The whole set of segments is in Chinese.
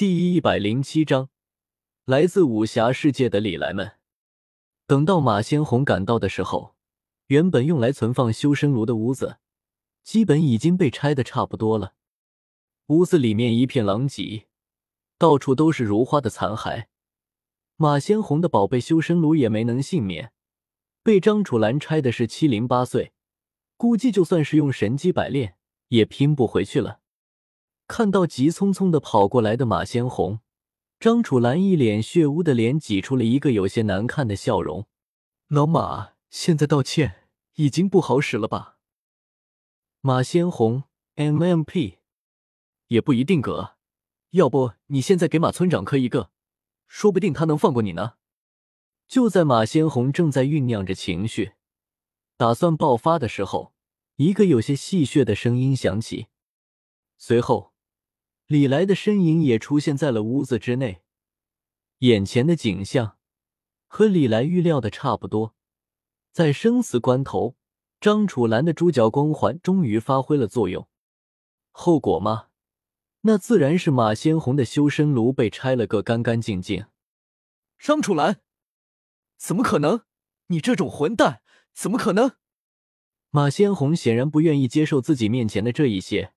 第一百零七章，来自武侠世界的李来们。等到马先红赶到的时候，原本用来存放修身炉的屋子，基本已经被拆的差不多了。屋子里面一片狼藉，到处都是如花的残骸。马先红的宝贝修身炉也没能幸免，被张楚岚拆的是七零八碎，估计就算是用神机百炼，也拼不回去了。看到急匆匆的跑过来的马先红，张楚岚一脸血污的脸挤出了一个有些难看的笑容。老马，现在道歉已经不好使了吧？马先红，MMP，也不一定哥，要不你现在给马村长磕一个，说不定他能放过你呢。就在马先红正在酝酿着情绪，打算爆发的时候，一个有些戏谑的声音响起，随后。李来的身影也出现在了屋子之内，眼前的景象和李来预料的差不多。在生死关头，张楚岚的猪脚光环终于发挥了作用。后果吗？那自然是马先红的修身炉被拆了个干干净净。张楚岚，怎么可能？你这种混蛋，怎么可能？马先红显然不愿意接受自己面前的这一些，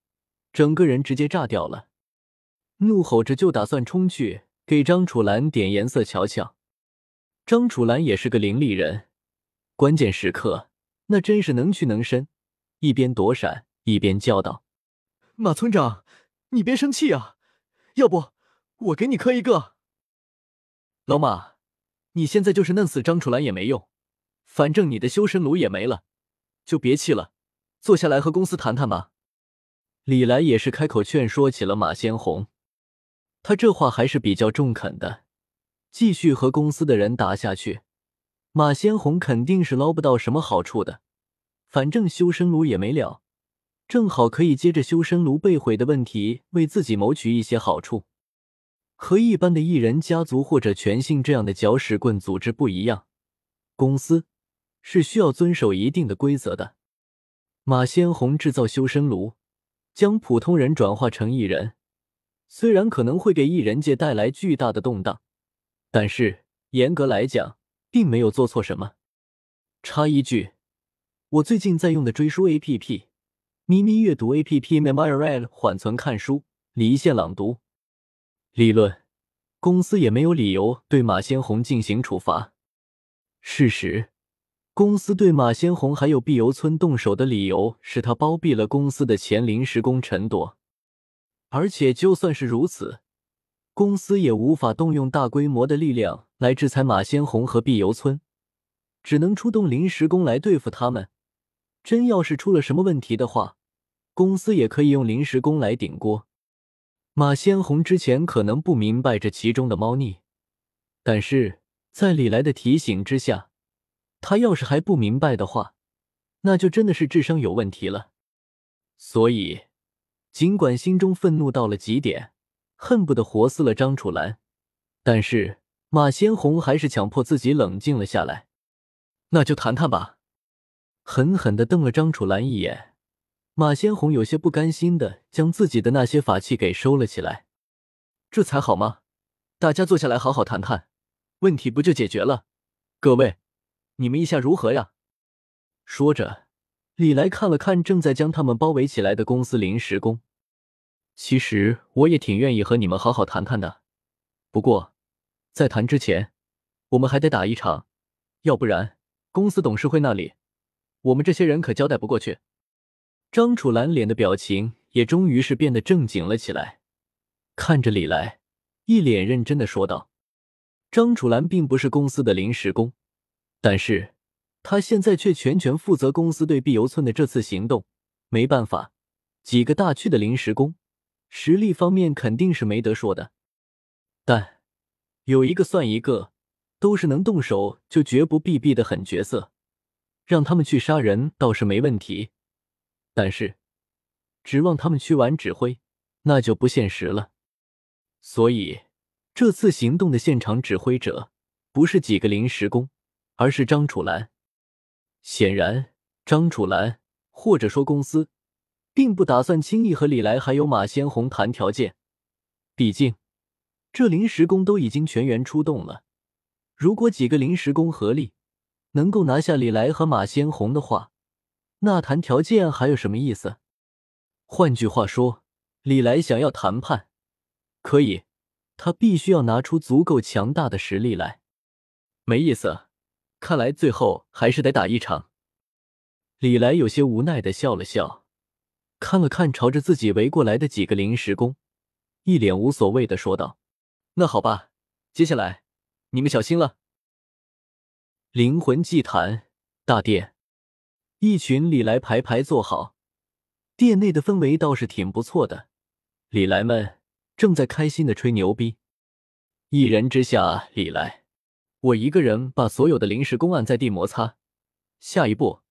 整个人直接炸掉了。怒吼着就打算冲去给张楚岚点颜色瞧瞧。张楚岚也是个伶俐人，关键时刻那真是能屈能伸，一边躲闪一边叫道：“马村长，你别生气啊，要不我给你磕一个。”老马，你现在就是弄死张楚岚也没用，反正你的修身炉也没了，就别气了，坐下来和公司谈谈吧。李来也是开口劝说起了马先红。他这话还是比较中肯的，继续和公司的人打下去，马先红肯定是捞不到什么好处的。反正修身炉也没了，正好可以接着修身炉被毁的问题，为自己谋取一些好处。和一般的艺人家族或者全姓这样的搅屎棍组织不一样，公司是需要遵守一定的规则的。马先红制造修身炉，将普通人转化成艺人。虽然可能会给艺人界带来巨大的动荡，但是严格来讲，并没有做错什么。插一句，我最近在用的追书 A P P，咪咪阅读 A P P Memory 缓存看书，离线朗读。理论，公司也没有理由对马先红进行处罚。事实，公司对马先红还有碧游村动手的理由，是他包庇了公司的前临时工陈铎。而且就算是如此，公司也无法动用大规模的力量来制裁马先红和碧游村，只能出动临时工来对付他们。真要是出了什么问题的话，公司也可以用临时工来顶锅。马先红之前可能不明白这其中的猫腻，但是在李来的提醒之下，他要是还不明白的话，那就真的是智商有问题了。所以。尽管心中愤怒到了极点，恨不得活撕了张楚岚，但是马先红还是强迫自己冷静了下来。那就谈谈吧，狠狠的瞪了张楚岚一眼。马先红有些不甘心的将自己的那些法器给收了起来。这才好吗？大家坐下来好好谈谈，问题不就解决了？各位，你们意下如何呀？说着。李来看了看正在将他们包围起来的公司临时工，其实我也挺愿意和你们好好谈谈的。不过，在谈之前，我们还得打一场，要不然公司董事会那里，我们这些人可交代不过去。张楚岚脸的表情也终于是变得正经了起来，看着李来，一脸认真的说道：“张楚岚并不是公司的临时工，但是。”他现在却全权负责公司对碧游村的这次行动，没办法，几个大区的临时工，实力方面肯定是没得说的，但有一个算一个，都是能动手就绝不避避的狠角色，让他们去杀人倒是没问题，但是指望他们去玩指挥，那就不现实了。所以这次行动的现场指挥者不是几个临时工，而是张楚岚。显然，张楚岚或者说公司，并不打算轻易和李来还有马先红谈条件。毕竟，这临时工都已经全员出动了，如果几个临时工合力能够拿下李来和马先红的话，那谈条件还有什么意思？换句话说，李来想要谈判，可以，他必须要拿出足够强大的实力来。没意思，看来最后还是得打一场。李来有些无奈的笑了笑，看了看朝着自己围过来的几个临时工，一脸无所谓的说道。那好吧，接下来你们小心了。灵魂祭坛大殿，一群李来排排坐好，殿内的氛围倒是挺不错的。李来们正在开心的吹牛逼。一人之下，李来，我一个人把所有的临时工按在地摩擦。下一步，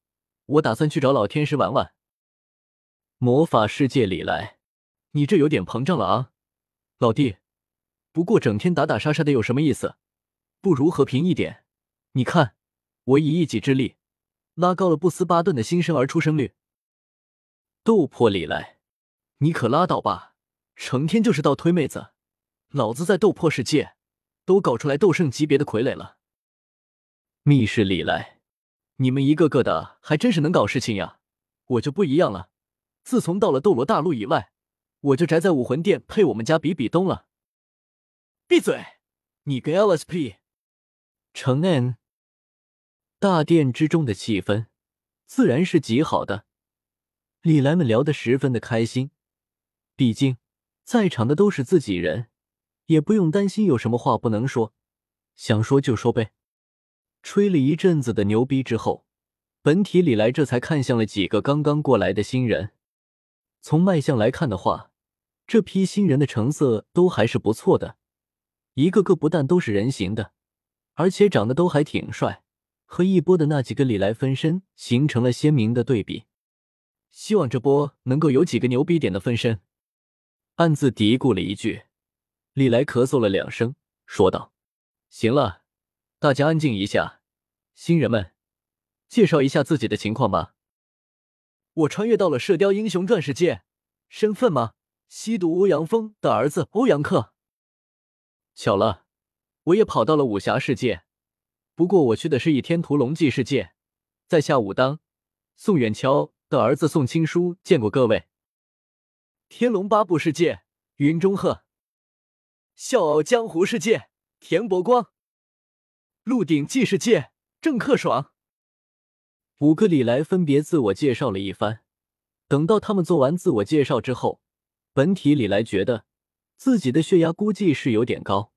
我打算去找老天师玩玩。魔法世界里来，你这有点膨胀了啊，老弟。不过整天打打杀杀的有什么意思？不如和平一点。你看，我以一己之力拉高了布斯巴顿的新生儿出生率。斗破里来，你可拉倒吧，成天就是倒推妹子。老子在斗破世界都搞出来斗圣级别的傀儡了。密室里来，你们一个个的还真是能搞事情呀！我就不一样了，自从到了斗罗大陆以外，我就宅在武魂殿配我们家比比东了。闭嘴！你个 LSP。承恩。大殿之中的气氛自然是极好的，李来们聊得十分的开心。毕竟在场的都是自己人，也不用担心有什么话不能说，想说就说呗。吹了一阵子的牛逼之后，本体李来这才看向了几个刚刚过来的新人。从卖相来看的话，这批新人的成色都还是不错的。一个个不但都是人形的，而且长得都还挺帅，和一波的那几个李来分身形成了鲜明的对比。希望这波能够有几个牛逼点的分身。暗自嘀咕了一句，李来咳嗽了两声，说道：“行了，大家安静一下，新人们，介绍一下自己的情况吧。我穿越到了《射雕英雄传》世界，身份吗？吸毒欧阳锋的儿子欧阳克。”巧了，我也跑到了武侠世界，不过我去的是《倚天屠龙记》世界，在下武当，宋远桥的儿子宋青书见过各位。《天龙八部》世界，云中鹤；《笑傲江湖》世界，田伯光；《鹿鼎记》世界，郑克爽。五个李来分别自我介绍了一番，等到他们做完自我介绍之后，本体李来觉得。自己的血压估计是有点高。